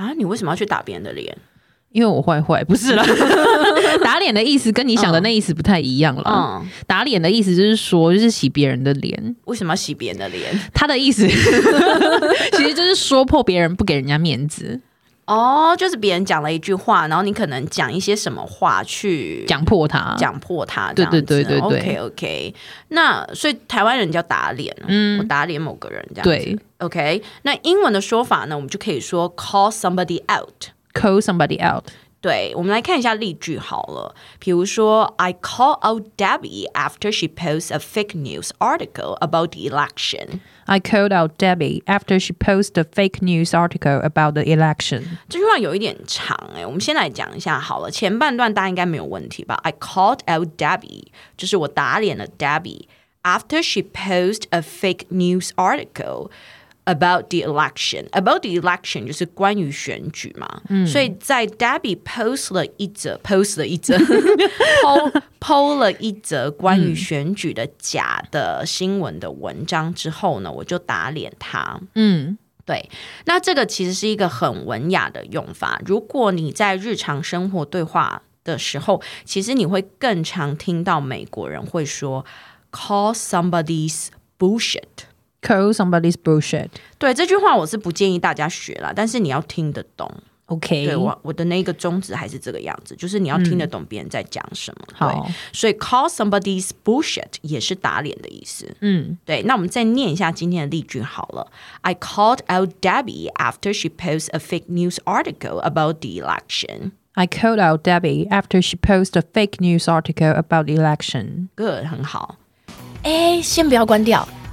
啊，你为什么要去打别人的脸？因为我坏坏，不是啦。打脸的意思跟你想的那意思不太一样了。嗯，打脸的意思就是说，就是洗别人的脸。为什么要洗别人的脸？他的意思 其实就是说破别人，不给人家面子。哦，就是别人讲了一句话，然后你可能讲一些什么话去讲破他，讲破他。对对对对对。OK OK，那所以台湾人叫打脸，嗯，我打脸某个人这样子。对。OK，那英文的说法呢，我们就可以说 call somebody out，call somebody out。对，我们来看一下例句好了。比如说，I call out Debbie after she posts a fake news article about the election. I called out Debbie after she posted a fake news article about the election. 这句话有一点长哎，我们先来讲一下好了。前半段大家应该没有问题吧？I called out Debbie，就是我打脸了 Debbie after she posted a fake news article. About the election, about the election 就是关于选举嘛，嗯、所以在 Debbie post 了一则，post 了一则，po po 了一则关于选举的假的新闻的文章之后呢，我就打脸他。嗯，对，那这个其实是一个很文雅的用法。如果你在日常生活对话的时候，其实你会更常听到美国人会说 “call somebody's bullshit”。Call somebody's bullshit。对，这句话我是不建议大家学啦，但是你要听得懂。OK，对，我我的那个宗旨还是这个样子，就是你要听得懂别人在讲什么。好、嗯，所以 call somebody's bullshit 也是打脸的意思。嗯，对。那我们再念一下今天的例句好了。I called out Debbie after she posted a fake news article about the election. I called out Debbie after she posted a fake news article about the election. Good，很好。哎，先不要关掉。